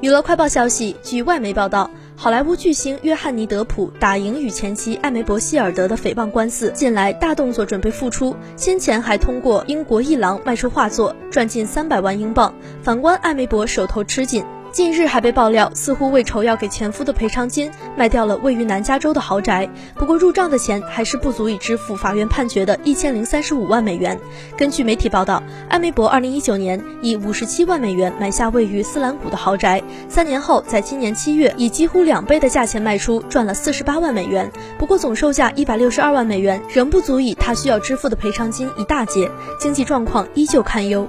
娱乐快报消息，据外媒报道，好莱坞巨星约翰尼·德普打赢与前妻艾梅伯·希尔德的诽谤官司，近来大动作准备复出。先前还通过英国一郎卖出画作，赚近三百万英镑。反观艾梅伯手头吃紧。近日还被爆料，似乎为筹要给前夫的赔偿金，卖掉了位于南加州的豪宅。不过入账的钱还是不足以支付法院判决的一千零三十五万美元。根据媒体报道，艾梅伯二零一九年以五十七万美元买下位于斯兰谷的豪宅，三年后在今年七月以几乎两倍的价钱卖出，赚了四十八万美元。不过总售价一百六十二万美元，仍不足以他需要支付的赔偿金一大截，经济状况依旧堪忧。